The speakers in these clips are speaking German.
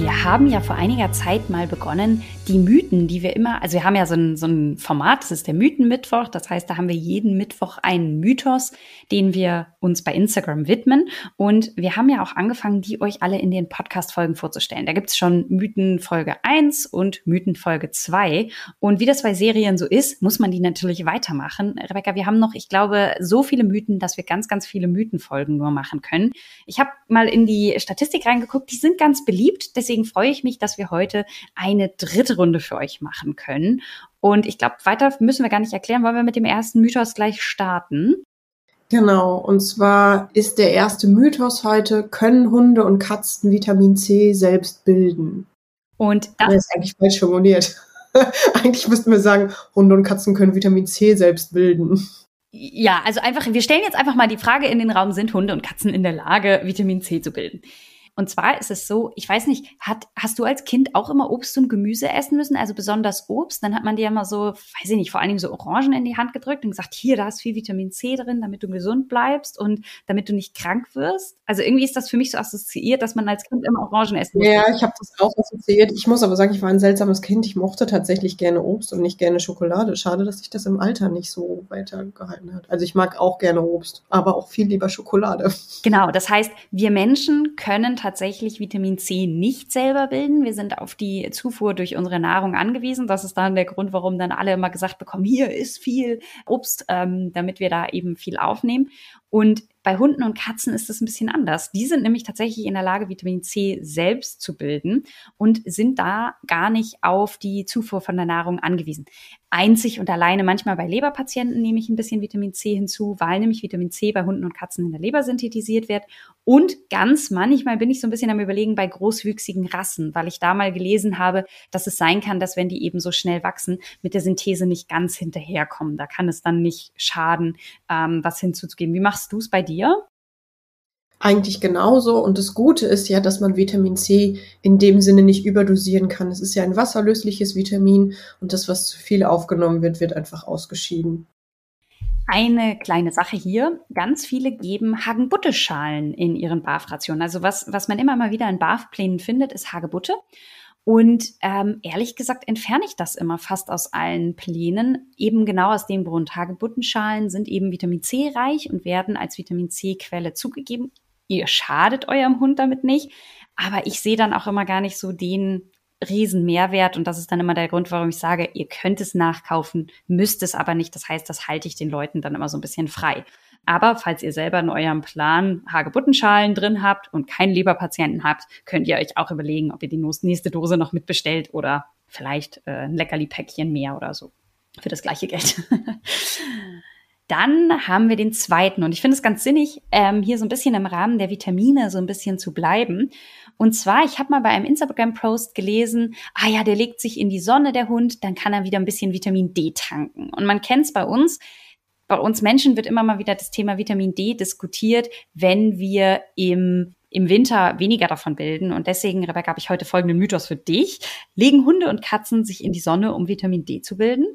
Wir haben ja vor einiger Zeit mal begonnen, die Mythen, die wir immer, also wir haben ja so ein, so ein Format, das ist der Mythenmittwoch. Das heißt, da haben wir jeden Mittwoch einen Mythos, den wir uns bei Instagram widmen. Und wir haben ja auch angefangen, die euch alle in den Podcast-Folgen vorzustellen. Da gibt's schon Mythenfolge 1 und Mythenfolge 2. Und wie das bei Serien so ist, muss man die natürlich weitermachen. Rebecca, wir haben noch, ich glaube, so viele Mythen, dass wir ganz, ganz viele Mythenfolgen nur machen können. Ich habe mal in die Statistik reingeguckt, die sind ganz beliebt. Deswegen freue ich mich, dass wir heute eine dritte Runde für euch machen können. Und ich glaube, weiter müssen wir gar nicht erklären, wollen wir mit dem ersten Mythos gleich starten. Genau, und zwar ist der erste Mythos heute, können Hunde und Katzen Vitamin C selbst bilden? Und das, das ist eigentlich falsch formuliert. eigentlich müssten wir sagen, Hunde und Katzen können Vitamin C selbst bilden. Ja, also einfach, wir stellen jetzt einfach mal die Frage in den Raum, sind Hunde und Katzen in der Lage, Vitamin C zu bilden? Und zwar ist es so, ich weiß nicht, hat, hast du als Kind auch immer Obst und Gemüse essen müssen? Also besonders Obst? Dann hat man dir mal so, weiß ich nicht, vor allen Dingen so Orangen in die Hand gedrückt und gesagt, hier, da ist viel Vitamin C drin, damit du gesund bleibst und damit du nicht krank wirst. Also irgendwie ist das für mich so assoziiert, dass man als Kind immer Orangen essen muss. Ja, ich habe das auch assoziiert. Ich muss aber sagen, ich war ein seltsames Kind. Ich mochte tatsächlich gerne Obst und nicht gerne Schokolade. Schade, dass sich das im Alter nicht so weitergehalten hat. Also ich mag auch gerne Obst, aber auch viel lieber Schokolade. Genau, das heißt, wir Menschen können tatsächlich tatsächlich Vitamin C nicht selber bilden. Wir sind auf die Zufuhr durch unsere Nahrung angewiesen. Das ist dann der Grund, warum dann alle immer gesagt bekommen, hier ist viel Obst, ähm, damit wir da eben viel aufnehmen. Und bei Hunden und Katzen ist es ein bisschen anders. Die sind nämlich tatsächlich in der Lage, Vitamin C selbst zu bilden und sind da gar nicht auf die Zufuhr von der Nahrung angewiesen. Einzig und alleine manchmal bei Leberpatienten nehme ich ein bisschen Vitamin C hinzu, weil nämlich Vitamin C bei Hunden und Katzen in der Leber synthetisiert wird. Und ganz manchmal bin ich so ein bisschen am Überlegen bei großwüchsigen Rassen, weil ich da mal gelesen habe, dass es sein kann, dass wenn die eben so schnell wachsen, mit der Synthese nicht ganz hinterherkommen. Da kann es dann nicht schaden, ähm, was hinzuzugeben. Wie machst du es bei dir? Eigentlich genauso. Und das Gute ist ja, dass man Vitamin C in dem Sinne nicht überdosieren kann. Es ist ja ein wasserlösliches Vitamin und das, was zu viel aufgenommen wird, wird einfach ausgeschieden. Eine kleine Sache hier. Ganz viele geben Hagebutte-Schalen in ihren BAF-Rationen. Also was, was man immer mal wieder in BAF-Plänen findet, ist Hagebutte. Und ähm, ehrlich gesagt entferne ich das immer fast aus allen Plänen, eben genau aus dem Grund. Hagebuttenschalen sind eben Vitamin C reich und werden als Vitamin C-Quelle zugegeben. Ihr schadet eurem Hund damit nicht, aber ich sehe dann auch immer gar nicht so den riesen Mehrwert und das ist dann immer der Grund, warum ich sage, ihr könnt es nachkaufen, müsst es aber nicht. Das heißt, das halte ich den Leuten dann immer so ein bisschen frei. Aber falls ihr selber in eurem Plan Hagebuttenschalen drin habt und keinen Leberpatienten habt, könnt ihr euch auch überlegen, ob ihr die nächste Dose noch mitbestellt oder vielleicht äh, ein Leckerli-Päckchen mehr oder so für das gleiche Geld. Dann haben wir den zweiten und ich finde es ganz sinnig, ähm, hier so ein bisschen im Rahmen der Vitamine so ein bisschen zu bleiben. Und zwar, ich habe mal bei einem Instagram-Post gelesen, ah ja, der legt sich in die Sonne, der Hund, dann kann er wieder ein bisschen Vitamin D tanken. Und man kennt es bei uns, bei uns Menschen wird immer mal wieder das Thema Vitamin D diskutiert, wenn wir im im Winter weniger davon bilden. Und deswegen, Rebecca, habe ich heute folgenden Mythos für dich. Legen Hunde und Katzen sich in die Sonne, um Vitamin D zu bilden?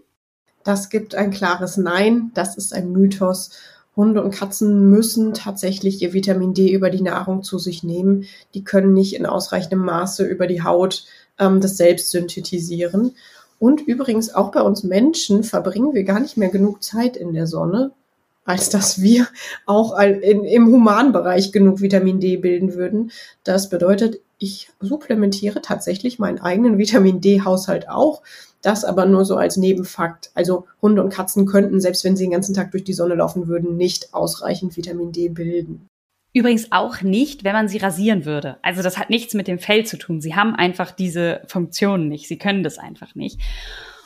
Das gibt ein klares Nein. Das ist ein Mythos. Hunde und Katzen müssen tatsächlich ihr Vitamin D über die Nahrung zu sich nehmen. Die können nicht in ausreichendem Maße über die Haut ähm, das selbst synthetisieren. Und übrigens auch bei uns Menschen verbringen wir gar nicht mehr genug Zeit in der Sonne, als dass wir auch in, im Humanbereich genug Vitamin D bilden würden. Das bedeutet, ich supplementiere tatsächlich meinen eigenen Vitamin D-Haushalt auch. Das aber nur so als Nebenfakt. Also Hunde und Katzen könnten, selbst wenn sie den ganzen Tag durch die Sonne laufen würden, nicht ausreichend Vitamin D bilden. Übrigens auch nicht, wenn man sie rasieren würde. Also das hat nichts mit dem Fell zu tun. Sie haben einfach diese Funktionen nicht. Sie können das einfach nicht.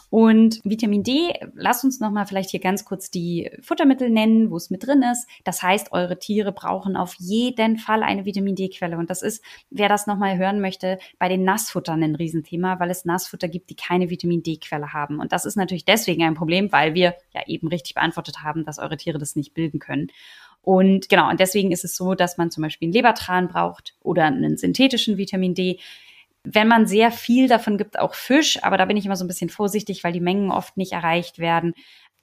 Und Vitamin D, lasst uns nochmal vielleicht hier ganz kurz die Futtermittel nennen, wo es mit drin ist. Das heißt, eure Tiere brauchen auf jeden Fall eine Vitamin D-Quelle. Und das ist, wer das nochmal hören möchte, bei den Nassfuttern ein Riesenthema, weil es Nassfutter gibt, die keine Vitamin D-Quelle haben. Und das ist natürlich deswegen ein Problem, weil wir ja eben richtig beantwortet haben, dass eure Tiere das nicht bilden können. Und genau, und deswegen ist es so, dass man zum Beispiel einen Lebertran braucht oder einen synthetischen Vitamin D. Wenn man sehr viel davon gibt, auch Fisch, aber da bin ich immer so ein bisschen vorsichtig, weil die Mengen oft nicht erreicht werden.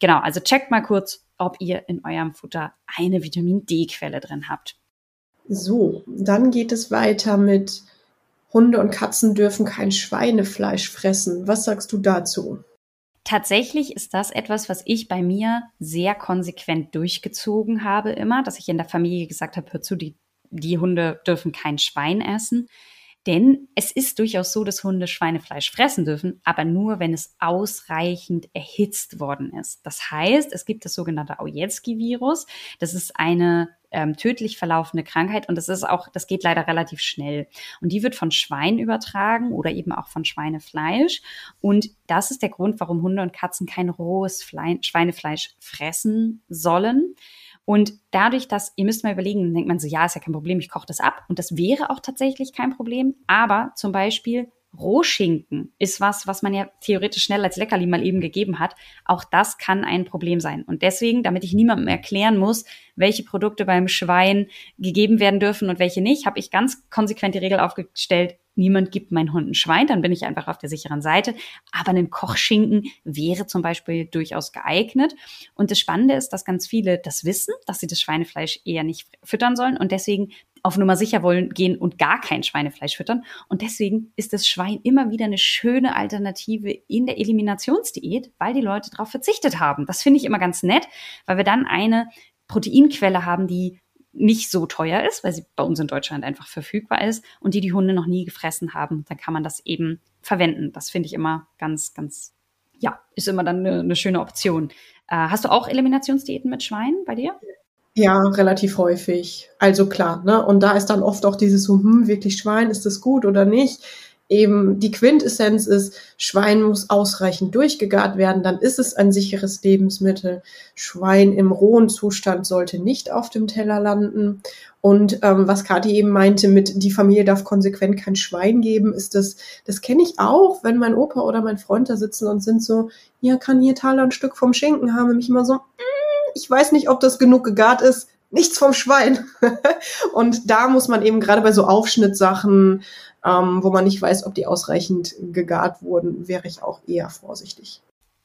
genau, also checkt mal kurz, ob ihr in eurem Futter eine Vitamin D-Quelle drin habt. So, dann geht es weiter mit Hunde und Katzen dürfen kein Schweinefleisch fressen. Was sagst du dazu? Tatsächlich ist das etwas, was ich bei mir sehr konsequent durchgezogen habe immer, dass ich in der Familie gesagt habe, hör zu, die, die Hunde dürfen kein Schwein essen. Denn es ist durchaus so, dass Hunde Schweinefleisch fressen dürfen, aber nur, wenn es ausreichend erhitzt worden ist. Das heißt, es gibt das sogenannte Aujetski-Virus. Das ist eine ähm, tödlich verlaufende Krankheit und das ist auch, das geht leider relativ schnell. Und die wird von Schwein übertragen oder eben auch von Schweinefleisch. Und das ist der Grund, warum Hunde und Katzen kein rohes Fle Schweinefleisch fressen sollen. Und dadurch, dass, ihr müsst mal überlegen, denkt man so, ja, ist ja kein Problem, ich koche das ab. Und das wäre auch tatsächlich kein Problem. Aber zum Beispiel Rohschinken ist was, was man ja theoretisch schnell als Leckerli mal eben gegeben hat. Auch das kann ein Problem sein. Und deswegen, damit ich niemandem erklären muss, welche Produkte beim Schwein gegeben werden dürfen und welche nicht, habe ich ganz konsequent die Regel aufgestellt, niemand gibt meinen Hund ein Schwein, dann bin ich einfach auf der sicheren Seite. Aber ein Kochschinken wäre zum Beispiel durchaus geeignet. Und das Spannende ist, dass ganz viele das wissen, dass sie das Schweinefleisch eher nicht füttern sollen und deswegen auf Nummer sicher wollen gehen und gar kein Schweinefleisch füttern. Und deswegen ist das Schwein immer wieder eine schöne Alternative in der Eliminationsdiät, weil die Leute darauf verzichtet haben. Das finde ich immer ganz nett, weil wir dann eine Proteinquelle haben, die nicht so teuer ist, weil sie bei uns in Deutschland einfach verfügbar ist und die die Hunde noch nie gefressen haben. Dann kann man das eben verwenden. Das finde ich immer ganz, ganz, ja, ist immer dann eine, eine schöne Option. Äh, hast du auch Eliminationsdiäten mit Schweinen bei dir? Ja, relativ häufig. Also klar, ne? Und da ist dann oft auch dieses so, hm, wirklich Schwein, ist das gut oder nicht? Eben die Quintessenz ist, Schwein muss ausreichend durchgegart werden, dann ist es ein sicheres Lebensmittel. Schwein im rohen Zustand sollte nicht auf dem Teller landen. Und ähm, was Kathi eben meinte mit, die Familie darf konsequent kein Schwein geben, ist das, das kenne ich auch, wenn mein Opa oder mein Freund da sitzen und sind so, ja, kann hier Taler ein Stück vom Schinken haben, mich immer so, mm, ich weiß nicht, ob das genug gegart ist, nichts vom Schwein. und da muss man eben gerade bei so Aufschnittsachen, ähm, wo man nicht weiß, ob die ausreichend gegart wurden, wäre ich auch eher vorsichtig.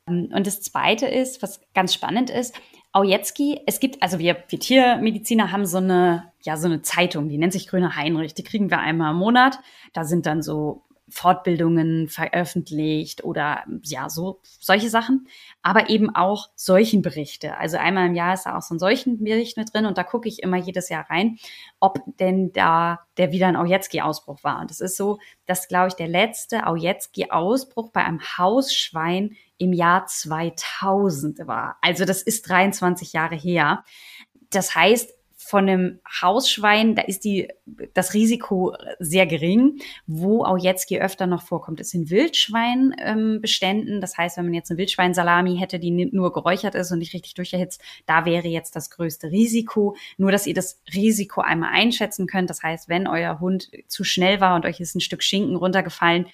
Und das Zweite ist, was ganz spannend ist, Aujetski, es gibt, also wir, wir Tiermediziner haben so eine, ja, so eine Zeitung, die nennt sich Grüner Heinrich, die kriegen wir einmal im Monat. Da sind dann so Fortbildungen veröffentlicht oder ja, so solche Sachen, aber eben auch Seuchenberichte. Also einmal im Jahr ist da auch so ein Seuchenbericht mit drin und da gucke ich immer jedes Jahr rein, ob denn da der wieder ein Aujetski-Ausbruch war. Und es ist so, dass, glaube ich, der letzte Aujetski-Ausbruch bei einem Hausschwein im Jahr 2000 war. Also das ist 23 Jahre her. Das heißt, von einem Hausschwein, da ist die, das Risiko sehr gering. Wo auch jetzt je öfter noch vorkommt, ist in Wildschweinbeständen. Ähm, das heißt, wenn man jetzt eine Wildschweinsalami hätte, die nur geräuchert ist und nicht richtig durcherhitzt, da wäre jetzt das größte Risiko. Nur, dass ihr das Risiko einmal einschätzen könnt. Das heißt, wenn euer Hund zu schnell war und euch ist ein Stück Schinken runtergefallen,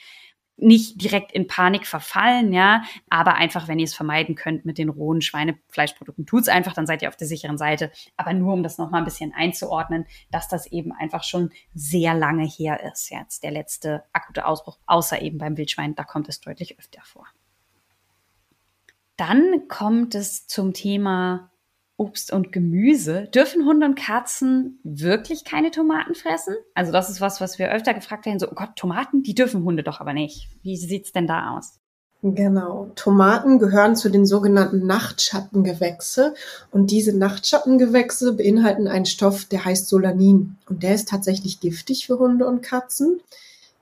nicht direkt in Panik verfallen, ja, aber einfach, wenn ihr es vermeiden könnt mit den rohen Schweinefleischprodukten, tut's einfach, dann seid ihr auf der sicheren Seite. Aber nur um das nochmal ein bisschen einzuordnen, dass das eben einfach schon sehr lange her ist, jetzt der letzte akute Ausbruch, außer eben beim Wildschwein, da kommt es deutlich öfter vor. Dann kommt es zum Thema Obst und Gemüse. Dürfen Hunde und Katzen wirklich keine Tomaten fressen? Also das ist was, was wir öfter gefragt werden. So, oh Gott, Tomaten, die dürfen Hunde doch aber nicht. Wie sieht's denn da aus? Genau. Tomaten gehören zu den sogenannten Nachtschattengewächse. Und diese Nachtschattengewächse beinhalten einen Stoff, der heißt Solanin. Und der ist tatsächlich giftig für Hunde und Katzen.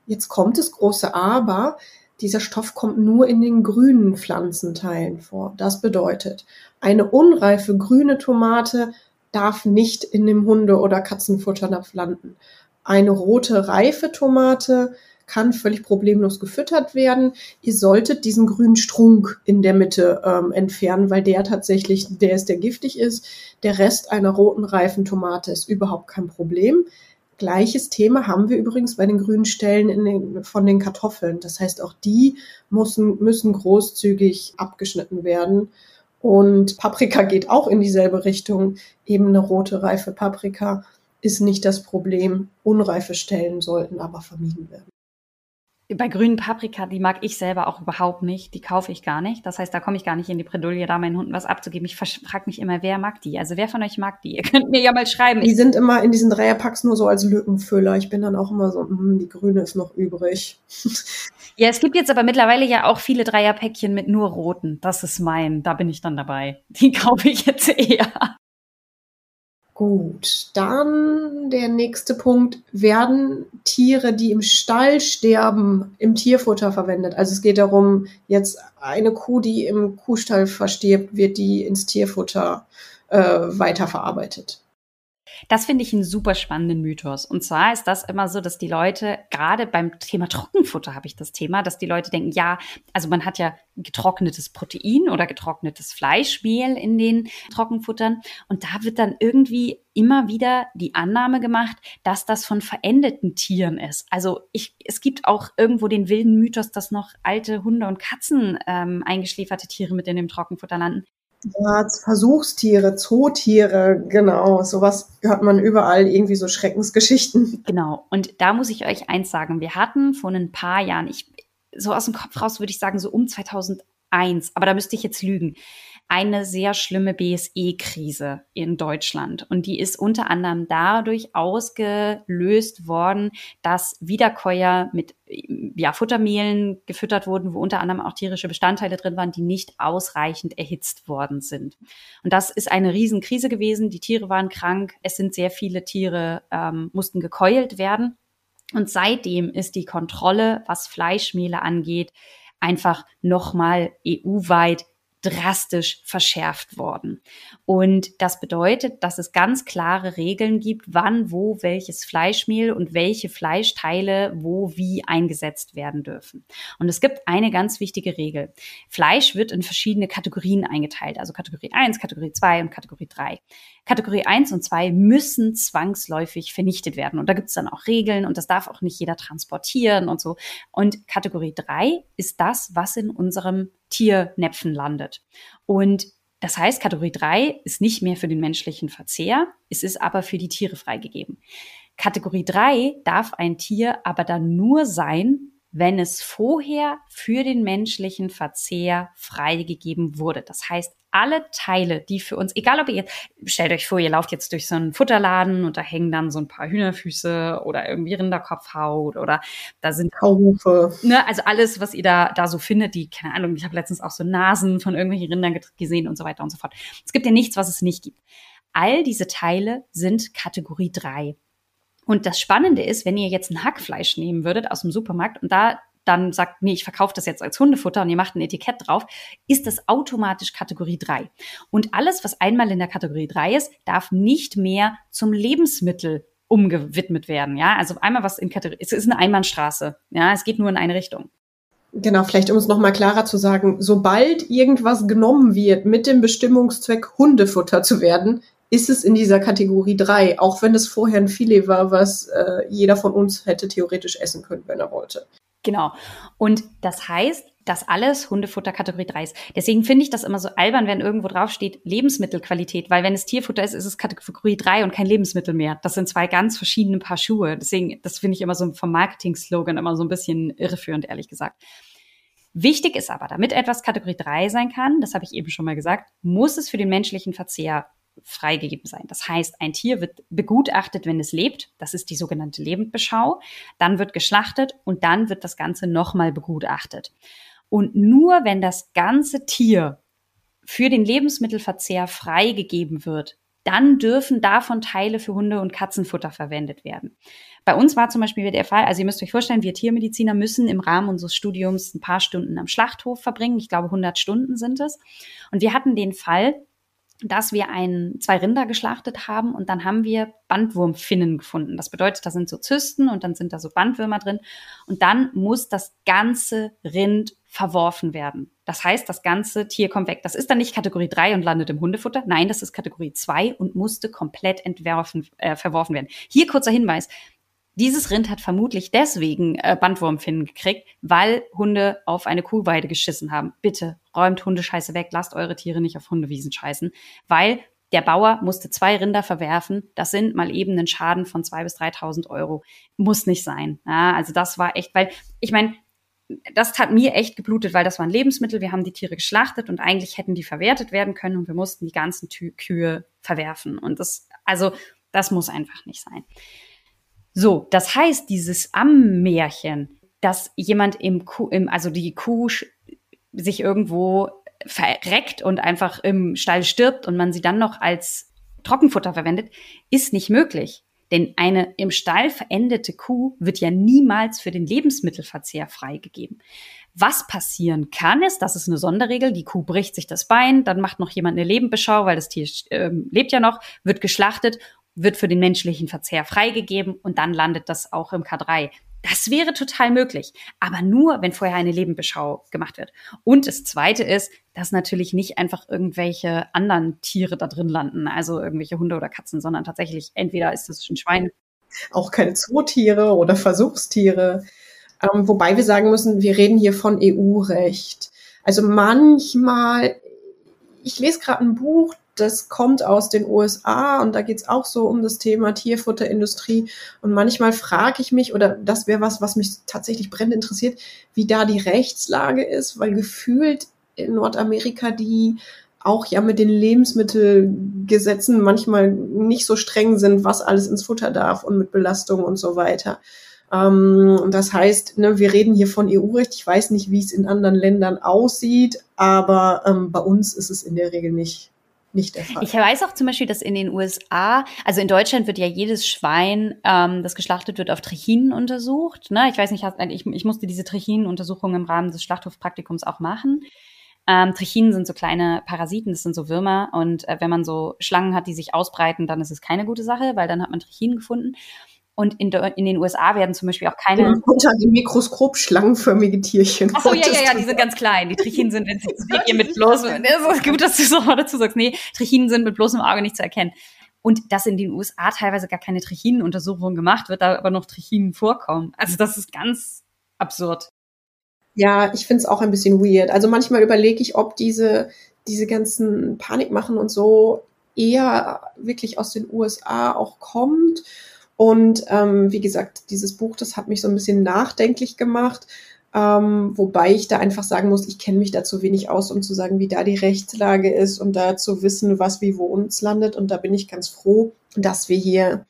Jetzt kommt das große Aber. Dieser Stoff kommt nur in den grünen Pflanzenteilen vor. Das bedeutet, eine unreife grüne Tomate darf nicht in dem Hunde- oder Katzenfutternapf landen. Eine rote reife Tomate kann völlig problemlos gefüttert werden. Ihr solltet diesen grünen Strunk in der Mitte ähm, entfernen, weil der tatsächlich der ist, der giftig ist. Der Rest einer roten reifen Tomate ist überhaupt kein Problem. Gleiches Thema haben wir übrigens bei den grünen Stellen den, von den Kartoffeln. Das heißt, auch die müssen, müssen großzügig abgeschnitten werden. Und Paprika geht auch in dieselbe Richtung. Eben eine rote, reife Paprika ist nicht das Problem. Unreife Stellen sollten aber vermieden werden. Bei grünen Paprika, die mag ich selber auch überhaupt nicht. Die kaufe ich gar nicht. Das heißt, da komme ich gar nicht in die Bredouille, da meinen Hunden was abzugeben. Ich frage mich immer, wer mag die? Also wer von euch mag die? Ihr könnt mir ja mal schreiben. Die sind immer in diesen Dreierpacks nur so als Lückenfüller. Ich bin dann auch immer so, hm, die grüne ist noch übrig. Ja, es gibt jetzt aber mittlerweile ja auch viele Dreierpäckchen mit nur roten. Das ist mein. Da bin ich dann dabei. Die kaufe ich jetzt eher. Gut, dann der nächste Punkt. Werden Tiere, die im Stall sterben, im Tierfutter verwendet? Also es geht darum, jetzt eine Kuh, die im Kuhstall verstirbt, wird die ins Tierfutter äh, weiterverarbeitet. Das finde ich einen super spannenden Mythos. Und zwar ist das immer so, dass die Leute, gerade beim Thema Trockenfutter habe ich das Thema, dass die Leute denken, ja, also man hat ja getrocknetes Protein oder getrocknetes Fleischmehl in den Trockenfuttern. Und da wird dann irgendwie immer wieder die Annahme gemacht, dass das von verendeten Tieren ist. Also ich, es gibt auch irgendwo den wilden Mythos, dass noch alte Hunde und Katzen ähm, eingeschläferte Tiere mit in dem Trockenfutter landen. Ja, Versuchstiere, Zootiere, genau. Sowas hört man überall, irgendwie so Schreckensgeschichten. Genau. Und da muss ich euch eins sagen. Wir hatten vor ein paar Jahren, ich, so aus dem Kopf raus würde ich sagen, so um 2001, aber da müsste ich jetzt lügen eine sehr schlimme BSE-Krise in Deutschland. Und die ist unter anderem dadurch ausgelöst worden, dass Wiederkäuer mit ja, Futtermehlen gefüttert wurden, wo unter anderem auch tierische Bestandteile drin waren, die nicht ausreichend erhitzt worden sind. Und das ist eine Riesenkrise gewesen. Die Tiere waren krank. Es sind sehr viele Tiere, ähm, mussten gekeult werden. Und seitdem ist die Kontrolle, was Fleischmehle angeht, einfach nochmal EU-weit drastisch verschärft worden. Und das bedeutet, dass es ganz klare Regeln gibt, wann, wo welches Fleischmehl und welche Fleischteile wo wie eingesetzt werden dürfen. Und es gibt eine ganz wichtige Regel. Fleisch wird in verschiedene Kategorien eingeteilt, also Kategorie 1, Kategorie 2 und Kategorie 3. Kategorie 1 und 2 müssen zwangsläufig vernichtet werden. Und da gibt es dann auch Regeln und das darf auch nicht jeder transportieren und so. Und Kategorie 3 ist das, was in unserem Tiernäpfen landet. Und das heißt, Kategorie 3 ist nicht mehr für den menschlichen Verzehr, es ist aber für die Tiere freigegeben. Kategorie 3 darf ein Tier aber dann nur sein, wenn es vorher für den menschlichen Verzehr freigegeben wurde. Das heißt, alle Teile, die für uns, egal ob ihr jetzt, stellt euch vor, ihr lauft jetzt durch so einen Futterladen und da hängen dann so ein paar Hühnerfüße oder irgendwie Rinderkopfhaut oder da sind Kauhufe. Ne, also alles, was ihr da, da so findet, die, keine Ahnung, ich habe letztens auch so Nasen von irgendwelchen Rindern gesehen und so weiter und so fort. Es gibt ja nichts, was es nicht gibt. All diese Teile sind Kategorie 3. Und das Spannende ist, wenn ihr jetzt ein Hackfleisch nehmen würdet aus dem Supermarkt und da dann sagt, nee, ich verkaufe das jetzt als Hundefutter und ihr macht ein Etikett drauf, ist das automatisch Kategorie 3. Und alles, was einmal in der Kategorie 3 ist, darf nicht mehr zum Lebensmittel umgewidmet werden. Ja, also einmal was in Kategorie, es ist eine Einbahnstraße. Ja, es geht nur in eine Richtung. Genau, vielleicht um es nochmal klarer zu sagen, sobald irgendwas genommen wird mit dem Bestimmungszweck, Hundefutter zu werden, ist es in dieser Kategorie 3, auch wenn es vorher ein Filet war, was äh, jeder von uns hätte theoretisch essen können, wenn er wollte. Genau. Und das heißt, dass alles Hundefutter Kategorie 3 ist. Deswegen finde ich das immer so albern, wenn irgendwo drauf steht Lebensmittelqualität, weil wenn es Tierfutter ist, ist es Kategorie 3 und kein Lebensmittel mehr. Das sind zwei ganz verschiedene Paar Schuhe. Deswegen, das finde ich immer so vom Marketing-Slogan immer so ein bisschen irreführend, ehrlich gesagt. Wichtig ist aber, damit etwas Kategorie 3 sein kann, das habe ich eben schon mal gesagt, muss es für den menschlichen Verzehr freigegeben sein. Das heißt, ein Tier wird begutachtet, wenn es lebt. Das ist die sogenannte Lebendbeschau. Dann wird geschlachtet und dann wird das Ganze nochmal begutachtet. Und nur wenn das ganze Tier für den Lebensmittelverzehr freigegeben wird, dann dürfen davon Teile für Hunde- und Katzenfutter verwendet werden. Bei uns war zum Beispiel der Fall, also ihr müsst euch vorstellen, wir Tiermediziner müssen im Rahmen unseres Studiums ein paar Stunden am Schlachthof verbringen. Ich glaube, 100 Stunden sind es. Und wir hatten den Fall, dass wir ein, zwei Rinder geschlachtet haben und dann haben wir Bandwurmfinnen gefunden. Das bedeutet, da sind so Zysten und dann sind da so Bandwürmer drin und dann muss das ganze Rind verworfen werden. Das heißt, das ganze Tier kommt weg. Das ist dann nicht Kategorie 3 und landet im Hundefutter. Nein, das ist Kategorie 2 und musste komplett entwerfen, äh, verworfen werden. Hier kurzer Hinweis. Dieses Rind hat vermutlich deswegen äh, Bandwurmfinnen gekriegt, weil Hunde auf eine Kuhweide geschissen haben. Bitte räumt Hundescheiße weg, lasst eure Tiere nicht auf Hundewiesen scheißen, weil der Bauer musste zwei Rinder verwerfen. Das sind mal eben ein Schaden von zwei bis 3.000 Euro. Muss nicht sein. Ja, also das war echt, weil ich meine, das tat mir echt geblutet, weil das waren Lebensmittel. Wir haben die Tiere geschlachtet und eigentlich hätten die verwertet werden können und wir mussten die ganzen Tü Kühe verwerfen. Und das, also, das muss einfach nicht sein. So, das heißt, dieses Ammärchen, dass jemand im Kuh, im, also die Kuh sich irgendwo verreckt und einfach im Stall stirbt und man sie dann noch als Trockenfutter verwendet, ist nicht möglich. Denn eine im Stall verendete Kuh wird ja niemals für den Lebensmittelverzehr freigegeben. Was passieren kann, ist, das ist eine Sonderregel, die Kuh bricht sich das Bein, dann macht noch jemand eine Lebenbeschau, weil das Tier äh, lebt ja noch, wird geschlachtet, wird für den menschlichen Verzehr freigegeben und dann landet das auch im K3. Das wäre total möglich, aber nur, wenn vorher eine Lebenbeschau gemacht wird. Und das Zweite ist, dass natürlich nicht einfach irgendwelche anderen Tiere da drin landen, also irgendwelche Hunde oder Katzen, sondern tatsächlich entweder ist es ein Schwein. Auch keine Zootiere oder Versuchstiere. Ähm, wobei wir sagen müssen, wir reden hier von EU-Recht. Also manchmal, ich lese gerade ein Buch, das kommt aus den USA und da geht's auch so um das Thema Tierfutterindustrie. Und manchmal frage ich mich, oder das wäre was, was mich tatsächlich brennend interessiert, wie da die Rechtslage ist, weil gefühlt in Nordamerika die auch ja mit den Lebensmittelgesetzen manchmal nicht so streng sind, was alles ins Futter darf und mit Belastung und so weiter. Ähm, das heißt, ne, wir reden hier von EU-Recht. Ich weiß nicht, wie es in anderen Ländern aussieht, aber ähm, bei uns ist es in der Regel nicht nicht der Fall. Ich weiß auch zum Beispiel, dass in den USA, also in Deutschland wird ja jedes Schwein, ähm, das geschlachtet wird, auf Trichinen untersucht. Ne? Ich weiß nicht, ich, ich musste diese Trichinenuntersuchung im Rahmen des Schlachthofpraktikums auch machen. Ähm, Trichinen sind so kleine Parasiten, das sind so Würmer. Und äh, wenn man so Schlangen hat, die sich ausbreiten, dann ist es keine gute Sache, weil dann hat man Trichinen gefunden. Und in, in den USA werden zum Beispiel auch keine. Unter dem Mikroskop schlangenförmige Tierchen. Ach so, ja, ja, ja, die sind ganz klein. Die Trichinen sind, wenn sie seht ihr mit bloßem, es ist gut, dass du so dazu sagst, nee, Trichinen sind mit bloßem Auge nicht zu erkennen. Und dass in den USA teilweise gar keine Trichinenuntersuchung gemacht wird, da aber noch Trichinen vorkommen. Also das ist ganz absurd. Ja, ich finde es auch ein bisschen weird. Also manchmal überlege ich, ob diese, diese ganzen Panikmachen und so eher wirklich aus den USA auch kommt und ähm, wie gesagt, dieses Buch, das hat mich so ein bisschen nachdenklich gemacht. Ähm, wobei ich da einfach sagen muss, ich kenne mich da zu wenig aus, um zu sagen, wie da die Rechtslage ist und da zu wissen, was wie wo uns landet. Und da bin ich ganz froh, dass wir hier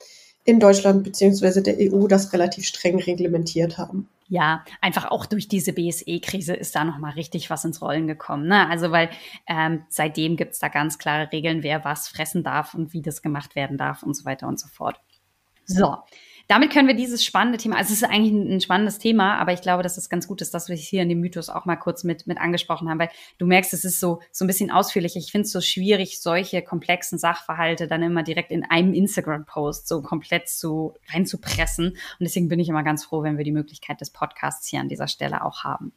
in Deutschland beziehungsweise der EU das relativ streng reglementiert haben. Ja, einfach auch durch diese BSE-Krise ist da nochmal richtig was ins Rollen gekommen. Ne? Also weil ähm, seitdem gibt's da ganz klare Regeln, wer was fressen darf und wie das gemacht werden darf und so weiter und so fort. So. Damit können wir dieses spannende Thema, also es ist eigentlich ein, spannendes Thema, aber ich glaube, dass es ganz gut ist, dass wir es hier in dem Mythos auch mal kurz mit, mit angesprochen haben, weil du merkst, es ist so, so ein bisschen ausführlich. Ich finde es so schwierig, solche komplexen Sachverhalte dann immer direkt in einem Instagram-Post so komplett zu reinzupressen. Und deswegen bin ich immer ganz froh, wenn wir die Möglichkeit des Podcasts hier an dieser Stelle auch haben.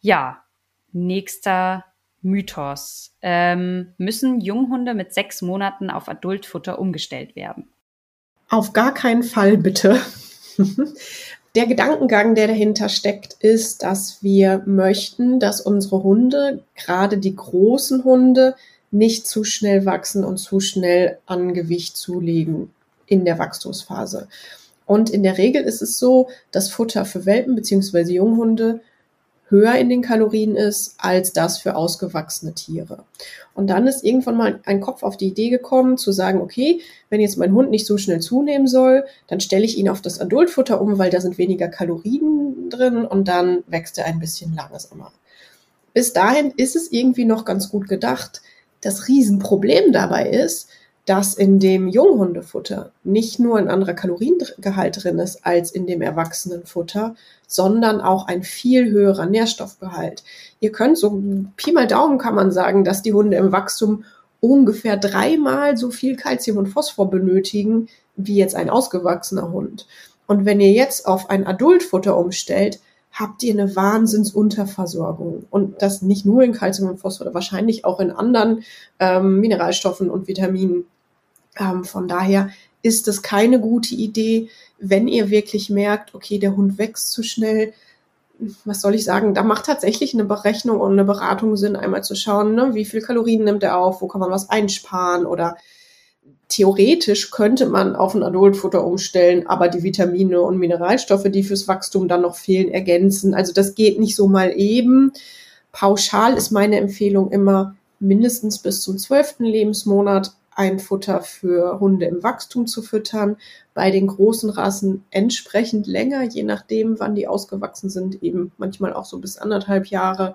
Ja, nächster Mythos. Ähm, müssen Junghunde mit sechs Monaten auf Adultfutter umgestellt werden? Auf gar keinen Fall bitte. Der Gedankengang, der dahinter steckt, ist, dass wir möchten, dass unsere Hunde, gerade die großen Hunde, nicht zu schnell wachsen und zu schnell an Gewicht zulegen in der Wachstumsphase. Und in der Regel ist es so, dass Futter für Welpen bzw. Junghunde höher in den Kalorien ist als das für ausgewachsene Tiere. Und dann ist irgendwann mal ein Kopf auf die Idee gekommen, zu sagen, okay, wenn jetzt mein Hund nicht so schnell zunehmen soll, dann stelle ich ihn auf das Adultfutter um, weil da sind weniger Kalorien drin und dann wächst er ein bisschen langsamer. Bis dahin ist es irgendwie noch ganz gut gedacht. Das Riesenproblem dabei ist, dass in dem Junghundefutter nicht nur ein anderer Kaloriengehalt drin ist als in dem Erwachsenenfutter, sondern auch ein viel höherer Nährstoffgehalt. Ihr könnt so Pi mal Daumen kann man sagen, dass die Hunde im Wachstum ungefähr dreimal so viel Kalzium und Phosphor benötigen wie jetzt ein ausgewachsener Hund. Und wenn ihr jetzt auf ein Adultfutter umstellt, habt ihr eine Wahnsinnsunterversorgung. Und das nicht nur in Kalzium und Phosphor, wahrscheinlich auch in anderen ähm, Mineralstoffen und Vitaminen. Ähm, von daher ist es keine gute Idee, wenn ihr wirklich merkt, okay, der Hund wächst zu schnell. Was soll ich sagen? Da macht tatsächlich eine Berechnung und eine Beratung Sinn, einmal zu schauen, ne, wie viel Kalorien nimmt er auf, wo kann man was einsparen oder theoretisch könnte man auf ein Adultfutter umstellen, aber die Vitamine und Mineralstoffe, die fürs Wachstum dann noch fehlen, ergänzen. Also das geht nicht so mal eben. Pauschal ist meine Empfehlung immer mindestens bis zum zwölften Lebensmonat ein Futter für Hunde im Wachstum zu füttern. Bei den großen Rassen entsprechend länger, je nachdem, wann die ausgewachsen sind, eben manchmal auch so bis anderthalb Jahre.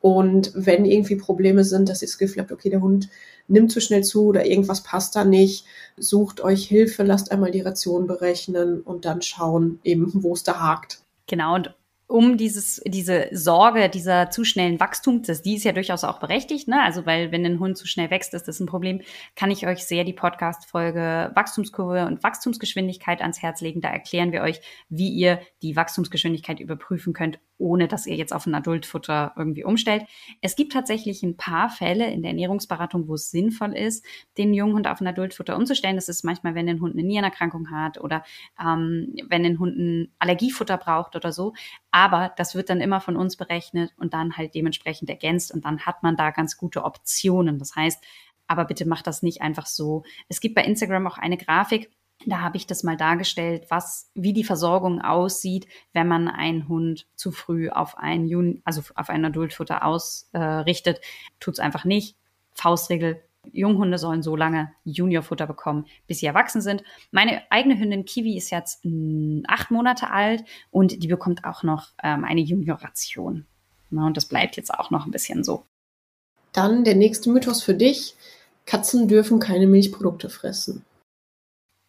Und wenn irgendwie Probleme sind, dass ihr das Gefühl habt, okay, der Hund nimmt zu schnell zu oder irgendwas passt da nicht, sucht euch Hilfe, lasst einmal die Ration berechnen und dann schauen eben, wo es da hakt. Genau, und um dieses, diese Sorge dieser zu schnellen Wachstums, die ist ja durchaus auch berechtigt, ne? Also, weil wenn ein Hund zu schnell wächst, ist das ein Problem, kann ich euch sehr die Podcast-Folge Wachstumskurve und Wachstumsgeschwindigkeit ans Herz legen. Da erklären wir euch, wie ihr die Wachstumsgeschwindigkeit überprüfen könnt, ohne dass ihr jetzt auf ein Adultfutter irgendwie umstellt. Es gibt tatsächlich ein paar Fälle in der Ernährungsberatung, wo es sinnvoll ist, den Junghund auf ein Adultfutter umzustellen. Das ist manchmal, wenn ein Hund eine Nierenerkrankung hat oder ähm, wenn ein Hund ein Allergiefutter braucht oder so. Aber das wird dann immer von uns berechnet und dann halt dementsprechend ergänzt und dann hat man da ganz gute Optionen. Das heißt, aber bitte macht das nicht einfach so. Es gibt bei Instagram auch eine Grafik, da habe ich das mal dargestellt, was, wie die Versorgung aussieht, wenn man einen Hund zu früh auf ein Jun also auf ein Adultfutter ausrichtet. Äh, es einfach nicht. Faustregel. Junghunde sollen so lange Juniorfutter bekommen, bis sie erwachsen sind. Meine eigene Hündin Kiwi ist jetzt hm, acht Monate alt und die bekommt auch noch ähm, eine Juniorration. Na, und das bleibt jetzt auch noch ein bisschen so. Dann der nächste Mythos für dich. Katzen dürfen keine Milchprodukte fressen.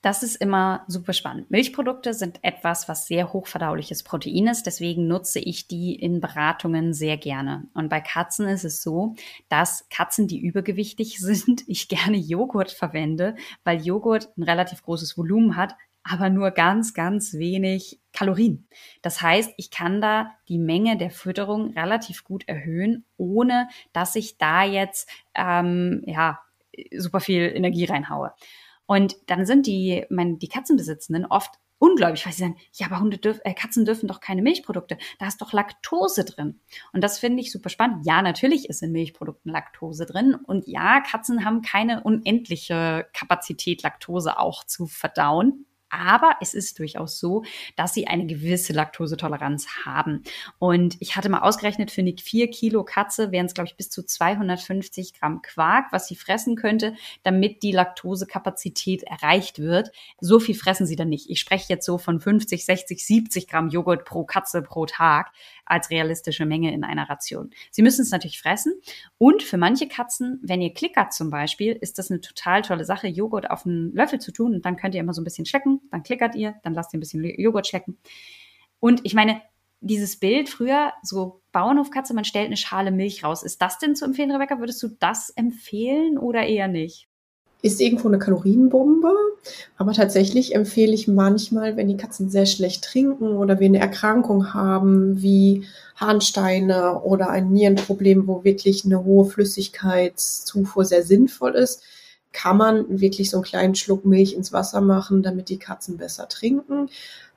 Das ist immer super spannend. Milchprodukte sind etwas, was sehr hochverdauliches Protein ist. Deswegen nutze ich die in Beratungen sehr gerne. Und bei Katzen ist es so, dass Katzen, die übergewichtig sind, ich gerne Joghurt verwende, weil Joghurt ein relativ großes Volumen hat, aber nur ganz, ganz wenig Kalorien. Das heißt, ich kann da die Menge der Fütterung relativ gut erhöhen, ohne dass ich da jetzt ähm, ja super viel Energie reinhaue. Und dann sind die, meine, die Katzenbesitzenden oft unglaublich, weil sie sagen, ja, aber Hunde dürfen, äh, Katzen dürfen doch keine Milchprodukte. Da ist doch Laktose drin. Und das finde ich super spannend. Ja, natürlich ist in Milchprodukten Laktose drin. Und ja, Katzen haben keine unendliche Kapazität, Laktose auch zu verdauen. Aber es ist durchaus so, dass sie eine gewisse Laktosetoleranz haben. Und ich hatte mal ausgerechnet, für eine 4 Kilo Katze wären es, glaube ich, bis zu 250 Gramm Quark, was sie fressen könnte, damit die Laktosekapazität erreicht wird. So viel fressen sie dann nicht. Ich spreche jetzt so von 50, 60, 70 Gramm Joghurt pro Katze pro Tag als realistische Menge in einer Ration. Sie müssen es natürlich fressen. Und für manche Katzen, wenn ihr klickert zum Beispiel, ist das eine total tolle Sache, Joghurt auf einen Löffel zu tun und dann könnt ihr immer so ein bisschen schlecken, dann klickert ihr, dann lasst ihr ein bisschen Joghurt schlecken. Und ich meine, dieses Bild früher, so Bauernhofkatze, man stellt eine Schale Milch raus. Ist das denn zu empfehlen, Rebecca? Würdest du das empfehlen oder eher nicht? Ist irgendwo eine Kalorienbombe. Aber tatsächlich empfehle ich manchmal, wenn die Katzen sehr schlecht trinken oder wir eine Erkrankung haben, wie Harnsteine oder ein Nierenproblem, wo wirklich eine hohe Flüssigkeitszufuhr sehr sinnvoll ist, kann man wirklich so einen kleinen Schluck Milch ins Wasser machen, damit die Katzen besser trinken.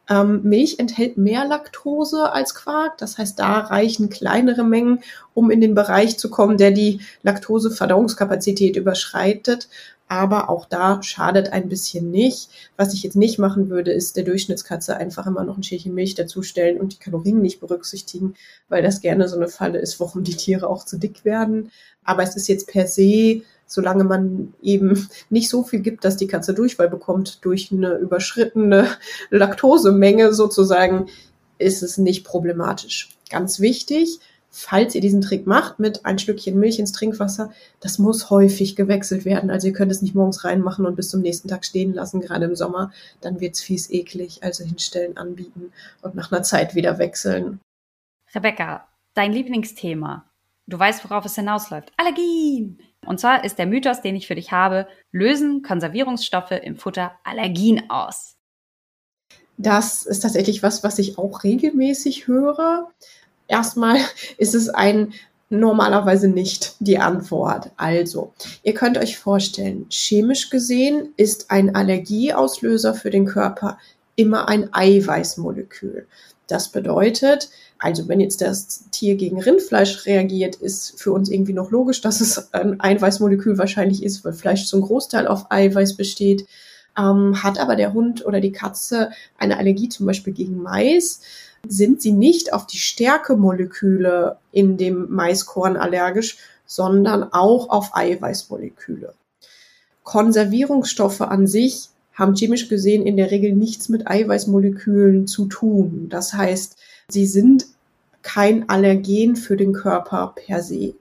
Ähm, Milch enthält mehr Laktose als Quark, das heißt, da reichen kleinere Mengen, um in den Bereich zu kommen, der die Laktoseverdauungskapazität überschreitet aber auch da schadet ein bisschen nicht. Was ich jetzt nicht machen würde, ist der Durchschnittskatze einfach immer noch ein Schälchen Milch dazustellen und die Kalorien nicht berücksichtigen, weil das gerne so eine Falle ist, warum die Tiere auch zu dick werden. Aber es ist jetzt per se, solange man eben nicht so viel gibt, dass die Katze Durchfall bekommt durch eine überschrittene Laktosemenge sozusagen, ist es nicht problematisch. Ganz wichtig, falls ihr diesen Trick macht mit ein Stückchen Milch ins Trinkwasser, das muss häufig gewechselt werden. Also ihr könnt es nicht morgens reinmachen und bis zum nächsten Tag stehen lassen, gerade im Sommer. Dann wird's fies eklig. Also hinstellen, anbieten und nach einer Zeit wieder wechseln. Rebecca, dein Lieblingsthema. Du weißt, worauf es hinausläuft. Allergien! Und zwar ist der Mythos, den ich für dich habe, lösen Konservierungsstoffe im Futter Allergien aus. Das ist tatsächlich was, was ich auch regelmäßig höre. Erstmal ist es ein normalerweise nicht die Antwort. Also, ihr könnt euch vorstellen, chemisch gesehen ist ein Allergieauslöser für den Körper immer ein Eiweißmolekül. Das bedeutet, Also wenn jetzt das Tier gegen Rindfleisch reagiert, ist für uns irgendwie noch logisch, dass es ein Eiweißmolekül wahrscheinlich ist, weil Fleisch zum Großteil auf Eiweiß besteht. Ähm, hat aber der Hund oder die Katze eine Allergie zum Beispiel gegen Mais, sind sie nicht auf die Stärkemoleküle in dem Maiskorn allergisch, sondern auch auf Eiweißmoleküle. Konservierungsstoffe an sich haben chemisch gesehen in der Regel nichts mit Eiweißmolekülen zu tun. Das heißt, sie sind kein Allergen für den Körper per se.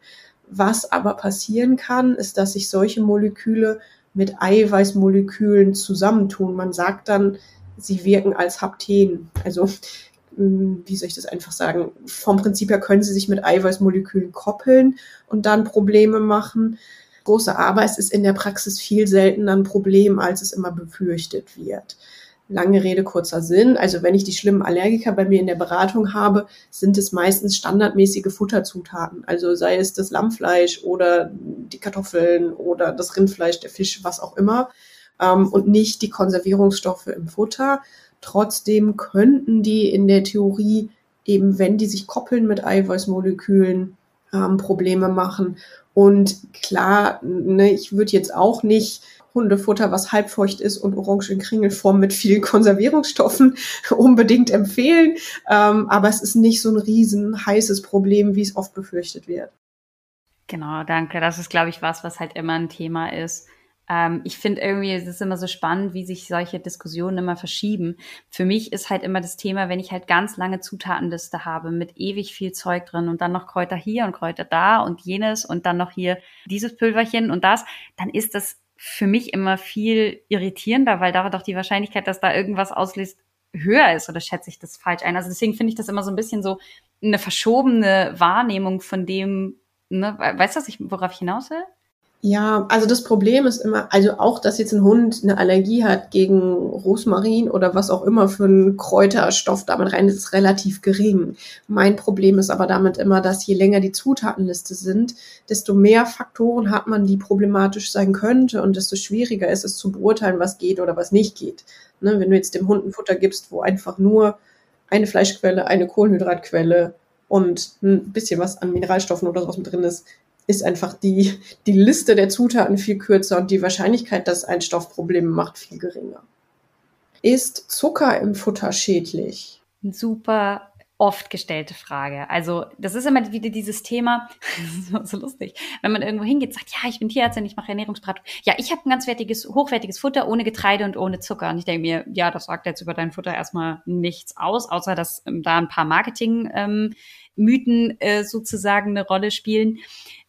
Was aber passieren kann, ist, dass sich solche Moleküle mit Eiweißmolekülen zusammentun. Man sagt dann, sie wirken als Hapten. Also, wie soll ich das einfach sagen? Vom Prinzip her können sie sich mit Eiweißmolekülen koppeln und dann Probleme machen. Große Arbeit ist in der Praxis viel seltener ein Problem, als es immer befürchtet wird. Lange Rede, kurzer Sinn. Also wenn ich die schlimmen Allergiker bei mir in der Beratung habe, sind es meistens standardmäßige Futterzutaten. Also sei es das Lammfleisch oder die Kartoffeln oder das Rindfleisch, der Fisch, was auch immer. Ähm, und nicht die Konservierungsstoffe im Futter. Trotzdem könnten die in der Theorie eben, wenn die sich koppeln mit Eiweißmolekülen, ähm, Probleme machen. Und klar, ne, ich würde jetzt auch nicht Hundefutter, was halbfeucht ist und orange in Kringelform mit vielen Konservierungsstoffen unbedingt empfehlen. Ähm, aber es ist nicht so ein riesen heißes Problem, wie es oft befürchtet wird. Genau, danke. Das ist, glaube ich, was, was halt immer ein Thema ist. Ähm, ich finde irgendwie, es ist immer so spannend, wie sich solche Diskussionen immer verschieben. Für mich ist halt immer das Thema, wenn ich halt ganz lange Zutatenliste habe mit ewig viel Zeug drin und dann noch Kräuter hier und Kräuter da und jenes und dann noch hier dieses Pülverchen und das, dann ist das für mich immer viel irritierender, weil da doch die Wahrscheinlichkeit, dass da irgendwas auslöst, höher ist oder schätze ich das falsch ein? Also deswegen finde ich das immer so ein bisschen so eine verschobene Wahrnehmung von dem, ne, weißt du, worauf ich hinaus will? Ja, also das Problem ist immer, also auch, dass jetzt ein Hund eine Allergie hat gegen Rosmarin oder was auch immer für einen Kräuterstoff damit rein, ist relativ gering. Mein Problem ist aber damit immer, dass je länger die Zutatenliste sind, desto mehr Faktoren hat man, die problematisch sein könnte und desto schwieriger ist es zu beurteilen, was geht oder was nicht geht. Ne, wenn du jetzt dem Hund ein Futter gibst, wo einfach nur eine Fleischquelle, eine Kohlenhydratquelle und ein bisschen was an Mineralstoffen oder sowas mit drin ist, ist einfach die, die Liste der Zutaten viel kürzer und die Wahrscheinlichkeit, dass ein Stoff Probleme macht, viel geringer. Ist Zucker im Futter schädlich? Super oft gestellte Frage. Also das ist immer wieder dieses Thema, so, so lustig, wenn man irgendwo hingeht, sagt, ja, ich bin Tierärztin, ich mache Ernährungsberatung. Ja, ich habe ein ganz wertiges, hochwertiges Futter ohne Getreide und ohne Zucker. Und ich denke mir, ja, das sagt jetzt über dein Futter erstmal nichts aus, außer dass ähm, da ein paar Marketing-Mythen ähm, äh, sozusagen eine Rolle spielen.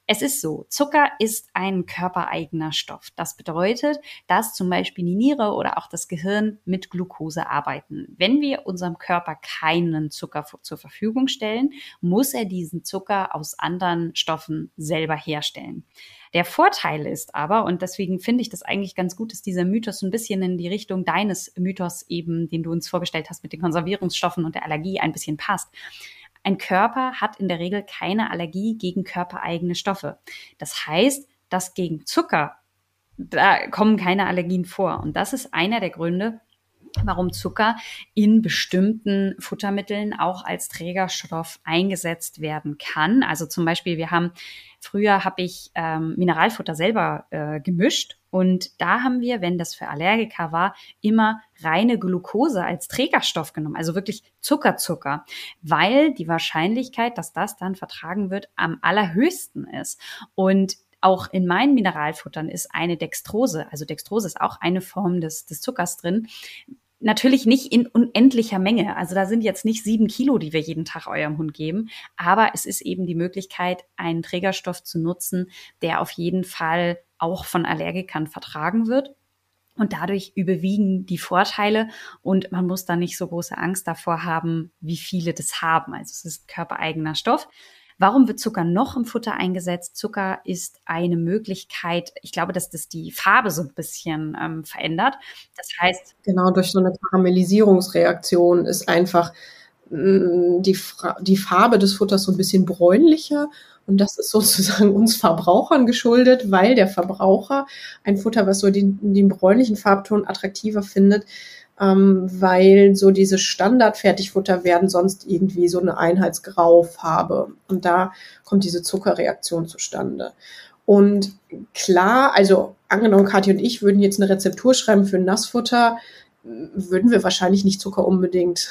Es ist so, Zucker ist ein körpereigener Stoff. Das bedeutet, dass zum Beispiel die Niere oder auch das Gehirn mit Glucose arbeiten. Wenn wir unserem Körper keinen Zucker zur Verfügung stellen, muss er diesen Zucker aus anderen Stoffen selber herstellen. Der Vorteil ist aber, und deswegen finde ich das eigentlich ganz gut, dass dieser Mythos ein bisschen in die Richtung deines Mythos eben, den du uns vorgestellt hast mit den Konservierungsstoffen und der Allergie ein bisschen passt. Ein Körper hat in der Regel keine Allergie gegen körpereigene Stoffe. Das heißt, dass gegen Zucker, da kommen keine Allergien vor. Und das ist einer der Gründe, warum Zucker in bestimmten Futtermitteln auch als Trägerstoff eingesetzt werden kann. Also zum Beispiel, wir haben früher habe ich ähm, Mineralfutter selber äh, gemischt und da haben wir, wenn das für Allergiker war, immer reine Glucose als Trägerstoff genommen, also wirklich Zuckerzucker, weil die Wahrscheinlichkeit, dass das dann vertragen wird, am allerhöchsten ist. Und auch in meinen Mineralfuttern ist eine Dextrose, also Dextrose ist auch eine Form des, des Zuckers drin, Natürlich nicht in unendlicher Menge. Also da sind jetzt nicht sieben Kilo, die wir jeden Tag eurem Hund geben. Aber es ist eben die Möglichkeit, einen Trägerstoff zu nutzen, der auf jeden Fall auch von Allergikern vertragen wird. Und dadurch überwiegen die Vorteile und man muss da nicht so große Angst davor haben, wie viele das haben. Also es ist körpereigener Stoff. Warum wird Zucker noch im Futter eingesetzt? Zucker ist eine Möglichkeit, ich glaube, dass das die Farbe so ein bisschen ähm, verändert. Das heißt. Genau, durch so eine Karamellisierungsreaktion ist einfach die, die Farbe des Futters so ein bisschen bräunlicher. Und das ist sozusagen uns Verbrauchern geschuldet, weil der Verbraucher ein Futter, was so den, den bräunlichen Farbton attraktiver findet, ähm, weil so diese Standardfertigfutter werden sonst irgendwie so eine Einheitsgraufarbe. Und da kommt diese Zuckerreaktion zustande. Und klar, also angenommen, Kathi und ich würden jetzt eine Rezeptur schreiben für Nassfutter, würden wir wahrscheinlich nicht Zucker unbedingt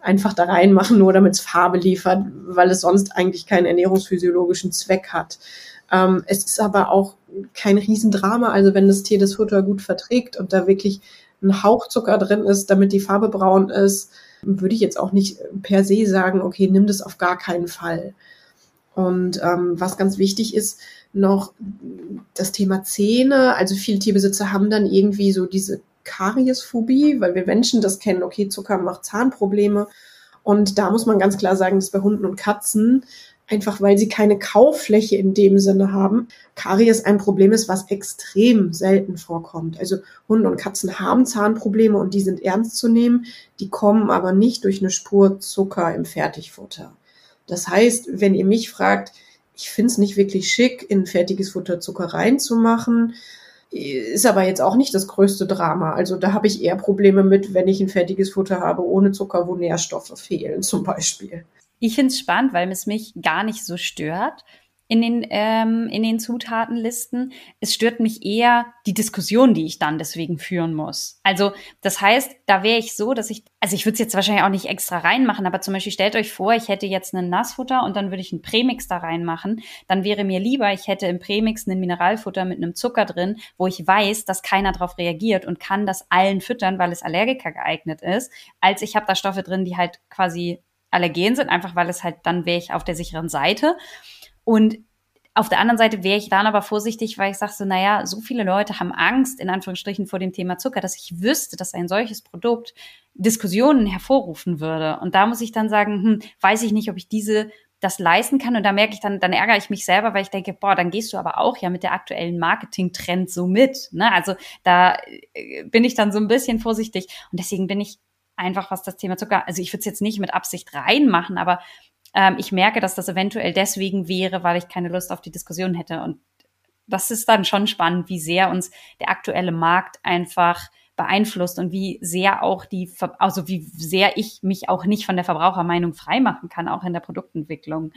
einfach da reinmachen, nur damit es Farbe liefert, weil es sonst eigentlich keinen ernährungsphysiologischen Zweck hat. Ähm, es ist aber auch kein Riesendrama, also wenn das Tier das Futter gut verträgt und da wirklich ein Hauch Zucker drin ist, damit die Farbe braun ist, würde ich jetzt auch nicht per se sagen, okay, nimm das auf gar keinen Fall. Und ähm, was ganz wichtig ist, noch das Thema Zähne. Also viele Tierbesitzer haben dann irgendwie so diese Kariesphobie, weil wir Menschen das kennen, okay, Zucker macht Zahnprobleme. Und da muss man ganz klar sagen, dass bei Hunden und Katzen einfach weil sie keine Kauffläche in dem Sinne haben, Karies ein Problem ist, was extrem selten vorkommt. Also Hunde und Katzen haben Zahnprobleme und die sind ernst zu nehmen, die kommen aber nicht durch eine Spur Zucker im Fertigfutter. Das heißt, wenn ihr mich fragt, ich finde es nicht wirklich schick, in fertiges Futter Zucker reinzumachen, ist aber jetzt auch nicht das größte Drama. Also da habe ich eher Probleme mit, wenn ich ein fertiges Futter habe ohne Zucker, wo Nährstoffe fehlen zum Beispiel. Ich finde es spannend, weil es mich gar nicht so stört in den, ähm, in den Zutatenlisten. Es stört mich eher die Diskussion, die ich dann deswegen führen muss. Also das heißt, da wäre ich so, dass ich, also ich würde es jetzt wahrscheinlich auch nicht extra reinmachen, aber zum Beispiel stellt euch vor, ich hätte jetzt einen Nassfutter und dann würde ich einen Prämix da reinmachen. Dann wäre mir lieber, ich hätte im Prämix einen Mineralfutter mit einem Zucker drin, wo ich weiß, dass keiner darauf reagiert und kann das allen füttern, weil es Allergiker geeignet ist, als ich habe da Stoffe drin, die halt quasi allergen sind, einfach weil es halt, dann wäre ich auf der sicheren Seite. Und auf der anderen Seite wäre ich dann aber vorsichtig, weil ich sage so, naja, so viele Leute haben Angst, in Anführungsstrichen, vor dem Thema Zucker, dass ich wüsste, dass ein solches Produkt Diskussionen hervorrufen würde. Und da muss ich dann sagen, hm, weiß ich nicht, ob ich diese das leisten kann. Und da merke ich dann, dann ärgere ich mich selber, weil ich denke, boah, dann gehst du aber auch ja mit der aktuellen Marketing-Trend so mit. Ne? Also da äh, bin ich dann so ein bisschen vorsichtig. Und deswegen bin ich einfach, was das Thema Zucker, also ich würde es jetzt nicht mit Absicht reinmachen, aber ähm, ich merke, dass das eventuell deswegen wäre, weil ich keine Lust auf die Diskussion hätte. Und das ist dann schon spannend, wie sehr uns der aktuelle Markt einfach beeinflusst und wie sehr auch die, also wie sehr ich mich auch nicht von der Verbrauchermeinung freimachen kann, auch in der Produktentwicklung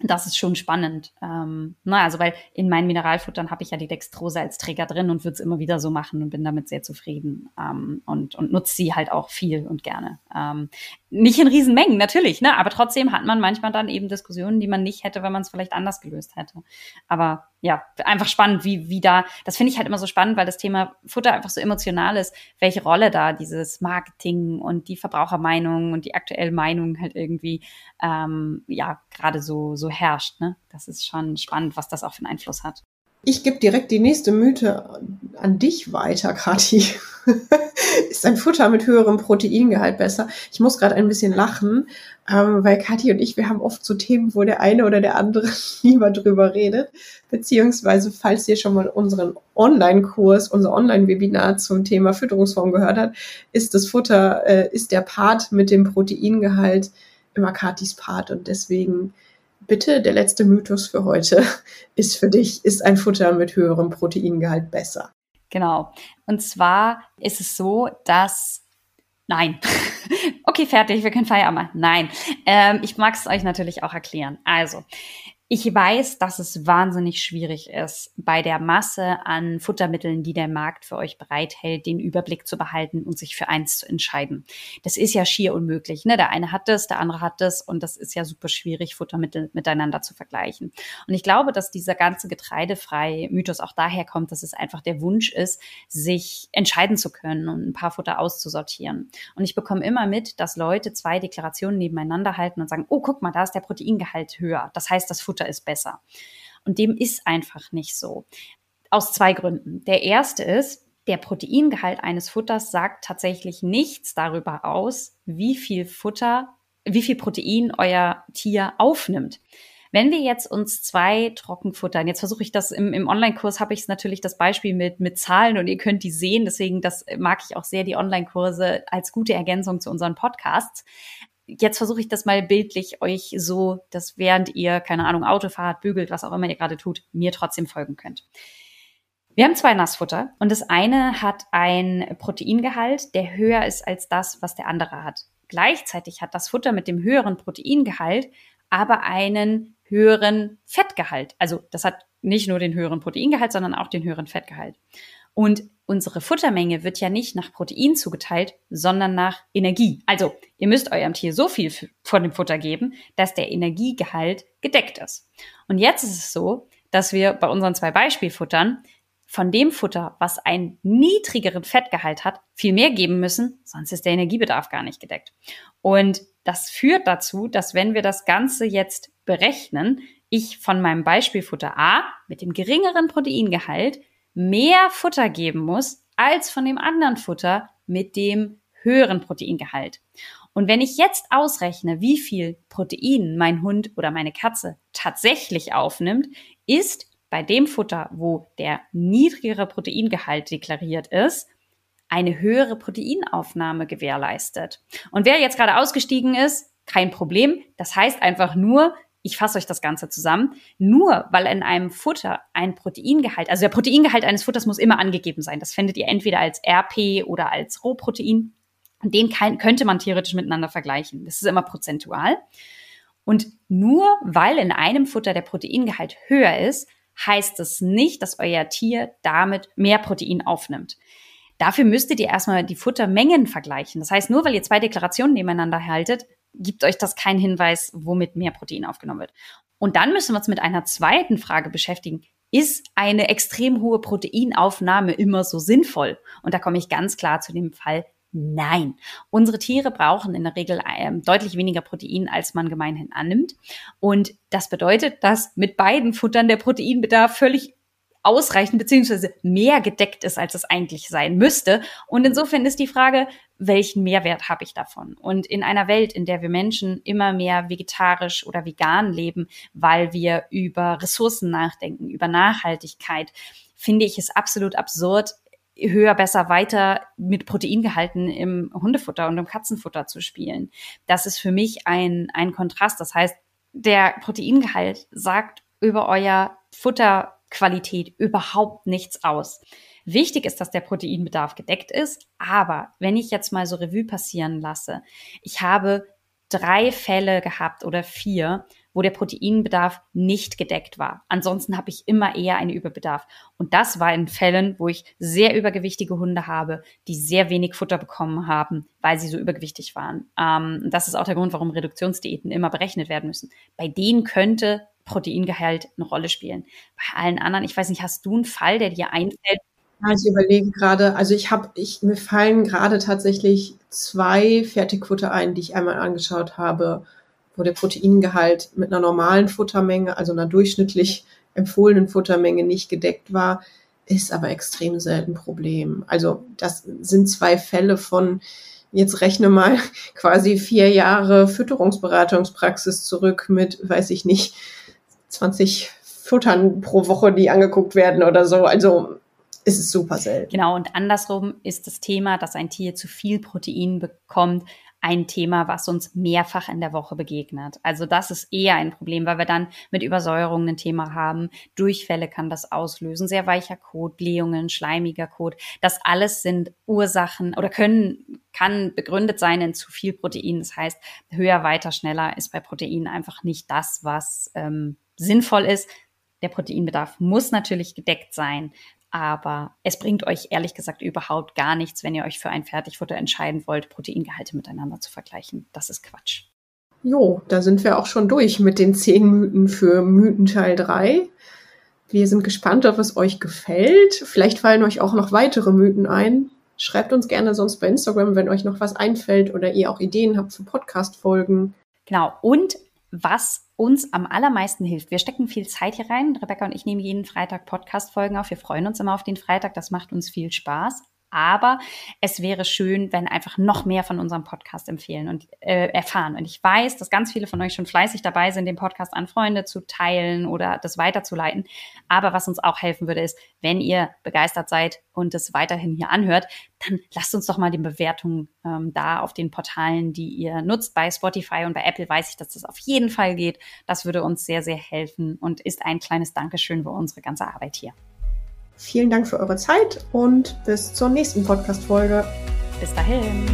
das ist schon spannend. Ähm, na, also weil in meinen Mineralfuttern habe ich ja die Dextrose als Träger drin und würde es immer wieder so machen und bin damit sehr zufrieden ähm, und, und nutze sie halt auch viel und gerne. Ähm, nicht in Riesenmengen, natürlich, ne? Aber trotzdem hat man manchmal dann eben Diskussionen, die man nicht hätte, wenn man es vielleicht anders gelöst hätte. Aber ja, einfach spannend, wie, wie da, das finde ich halt immer so spannend, weil das Thema Futter einfach so emotional ist, welche Rolle da dieses Marketing und die Verbrauchermeinung und die aktuelle Meinung halt irgendwie, ähm, ja, gerade so, so herrscht. Ne? Das ist schon spannend, was das auch für einen Einfluss hat. Ich gebe direkt die nächste Mythe an dich weiter, Kathi. ist ein Futter mit höherem Proteingehalt besser? Ich muss gerade ein bisschen lachen, ähm, weil Kathi und ich, wir haben oft so Themen, wo der eine oder der andere lieber drüber redet. Beziehungsweise, falls ihr schon mal unseren Online-Kurs, unser Online-Webinar zum Thema Fütterungsform gehört habt, ist das Futter, äh, ist der Part mit dem Proteingehalt immer Kathis Part und deswegen bitte, der letzte Mythos für heute ist für dich, ist ein Futter mit höherem Proteingehalt besser? Genau. Und zwar ist es so, dass Nein. okay, fertig, wir können Feierabend machen. Nein. Ähm, ich mag es euch natürlich auch erklären. Also, ich weiß, dass es wahnsinnig schwierig ist, bei der Masse an Futtermitteln, die der Markt für euch bereithält, den Überblick zu behalten und sich für eins zu entscheiden. Das ist ja schier unmöglich. Ne? Der eine hat das, der andere hat das und das ist ja super schwierig, Futtermittel miteinander zu vergleichen. Und ich glaube, dass dieser ganze getreidefrei Mythos auch daher kommt, dass es einfach der Wunsch ist, sich entscheiden zu können und ein paar Futter auszusortieren. Und ich bekomme immer mit, dass Leute zwei Deklarationen nebeneinander halten und sagen, oh, guck mal, da ist der Proteingehalt höher. Das heißt, das Futter Futter ist besser. Und dem ist einfach nicht so. Aus zwei Gründen. Der erste ist, der Proteingehalt eines Futters sagt tatsächlich nichts darüber aus, wie viel Futter, wie viel Protein euer Tier aufnimmt. Wenn wir jetzt uns zwei Trockenfuttern, jetzt versuche ich das im, im Online-Kurs, habe ich es natürlich das Beispiel mit, mit Zahlen und ihr könnt die sehen, deswegen das mag ich auch sehr, die Online-Kurse als gute Ergänzung zu unseren Podcasts jetzt versuche ich das mal bildlich euch so, dass während ihr, keine Ahnung, Auto fahrt, bügelt, was auch immer ihr gerade tut, mir trotzdem folgen könnt. Wir haben zwei Nassfutter und das eine hat ein Proteingehalt, der höher ist als das, was der andere hat. Gleichzeitig hat das Futter mit dem höheren Proteingehalt aber einen höheren Fettgehalt. Also das hat nicht nur den höheren Proteingehalt, sondern auch den höheren Fettgehalt. Und unsere Futtermenge wird ja nicht nach Protein zugeteilt, sondern nach Energie. Also ihr müsst eurem Tier so viel von dem Futter geben, dass der Energiegehalt gedeckt ist. Und jetzt ist es so, dass wir bei unseren zwei Beispielfuttern von dem Futter, was einen niedrigeren Fettgehalt hat, viel mehr geben müssen, sonst ist der Energiebedarf gar nicht gedeckt. Und das führt dazu, dass wenn wir das Ganze jetzt berechnen, ich von meinem Beispielfutter A mit dem geringeren Proteingehalt mehr Futter geben muss als von dem anderen Futter mit dem höheren Proteingehalt. Und wenn ich jetzt ausrechne, wie viel Protein mein Hund oder meine Katze tatsächlich aufnimmt, ist bei dem Futter, wo der niedrigere Proteingehalt deklariert ist, eine höhere Proteinaufnahme gewährleistet. Und wer jetzt gerade ausgestiegen ist, kein Problem. Das heißt einfach nur, ich fasse euch das Ganze zusammen, nur weil in einem Futter ein Proteingehalt, also der Proteingehalt eines Futters muss immer angegeben sein. Das findet ihr entweder als RP oder als Rohprotein. Und den kann, könnte man theoretisch miteinander vergleichen. Das ist immer prozentual. Und nur weil in einem Futter der Proteingehalt höher ist, heißt es nicht, dass euer Tier damit mehr Protein aufnimmt. Dafür müsstet ihr erstmal die Futtermengen vergleichen. Das heißt, nur weil ihr zwei Deklarationen nebeneinander haltet, gibt euch das keinen Hinweis, womit mehr Protein aufgenommen wird. Und dann müssen wir uns mit einer zweiten Frage beschäftigen. Ist eine extrem hohe Proteinaufnahme immer so sinnvoll? Und da komme ich ganz klar zu dem Fall Nein. Unsere Tiere brauchen in der Regel ähm, deutlich weniger Protein, als man gemeinhin annimmt. Und das bedeutet, dass mit beiden Futtern der Proteinbedarf völlig ausreichend beziehungsweise mehr gedeckt ist, als es eigentlich sein müsste. Und insofern ist die Frage, welchen Mehrwert habe ich davon? Und in einer Welt, in der wir Menschen immer mehr vegetarisch oder vegan leben, weil wir über Ressourcen nachdenken, über Nachhaltigkeit, finde ich es absolut absurd, höher, besser, weiter mit Proteingehalten im Hundefutter und im Katzenfutter zu spielen. Das ist für mich ein, ein Kontrast. Das heißt, der Proteingehalt sagt über euer Futter Qualität überhaupt nichts aus. Wichtig ist, dass der Proteinbedarf gedeckt ist, aber wenn ich jetzt mal so Revue passieren lasse, ich habe drei Fälle gehabt oder vier, wo der Proteinbedarf nicht gedeckt war. Ansonsten habe ich immer eher einen Überbedarf. Und das war in Fällen, wo ich sehr übergewichtige Hunde habe, die sehr wenig Futter bekommen haben, weil sie so übergewichtig waren. Ähm, das ist auch der Grund, warum Reduktionsdiäten immer berechnet werden müssen. Bei denen könnte Proteingehalt eine Rolle spielen. Bei allen anderen, ich weiß nicht, hast du einen Fall, der dir einfällt? Ja, ich überlege gerade, also ich habe, ich, mir fallen gerade tatsächlich zwei Fertigfutter ein, die ich einmal angeschaut habe, wo der Proteingehalt mit einer normalen Futtermenge, also einer durchschnittlich empfohlenen Futtermenge nicht gedeckt war, ist aber extrem selten Problem. Also das sind zwei Fälle von, jetzt rechne mal quasi vier Jahre Fütterungsberatungspraxis zurück mit, weiß ich nicht, 20 Futtern pro Woche, die angeguckt werden oder so. Also ist es super selten. Genau, und andersrum ist das Thema, dass ein Tier zu viel Protein bekommt, ein Thema, was uns mehrfach in der Woche begegnet. Also das ist eher ein Problem, weil wir dann mit Übersäuerungen ein Thema haben. Durchfälle kann das auslösen, sehr weicher Kot, Blähungen, schleimiger Kot. Das alles sind Ursachen oder können, kann begründet sein in zu viel Protein. Das heißt, höher, weiter, schneller ist bei Protein einfach nicht das, was ähm, sinnvoll ist. Der Proteinbedarf muss natürlich gedeckt sein, aber es bringt euch ehrlich gesagt überhaupt gar nichts, wenn ihr euch für ein Fertigfutter entscheiden wollt, Proteingehalte miteinander zu vergleichen. Das ist Quatsch. Jo, da sind wir auch schon durch mit den zehn Mythen für Mythenteil 3. Wir sind gespannt, ob es euch gefällt. Vielleicht fallen euch auch noch weitere Mythen ein. Schreibt uns gerne sonst bei Instagram, wenn euch noch was einfällt oder ihr auch Ideen habt für Podcast-Folgen. Genau. Und was uns am allermeisten hilft. Wir stecken viel Zeit hier rein. Rebecca und ich nehmen jeden Freitag Podcast-Folgen auf. Wir freuen uns immer auf den Freitag. Das macht uns viel Spaß. Aber es wäre schön, wenn einfach noch mehr von unserem Podcast empfehlen und äh, erfahren. Und ich weiß, dass ganz viele von euch schon fleißig dabei sind, den Podcast an Freunde zu teilen oder das weiterzuleiten. Aber was uns auch helfen würde, ist, wenn ihr begeistert seid und es weiterhin hier anhört, dann lasst uns doch mal die Bewertungen ähm, da auf den Portalen, die ihr nutzt. Bei Spotify und bei Apple weiß ich, dass das auf jeden Fall geht. Das würde uns sehr, sehr helfen und ist ein kleines Dankeschön für unsere ganze Arbeit hier. Vielen Dank für eure Zeit und bis zur nächsten Podcast-Folge. Bis dahin.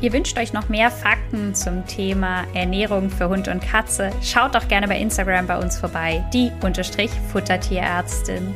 Ihr wünscht euch noch mehr Fakten zum Thema Ernährung für Hund und Katze? Schaut doch gerne bei Instagram bei uns vorbei, die Futtertierärztin.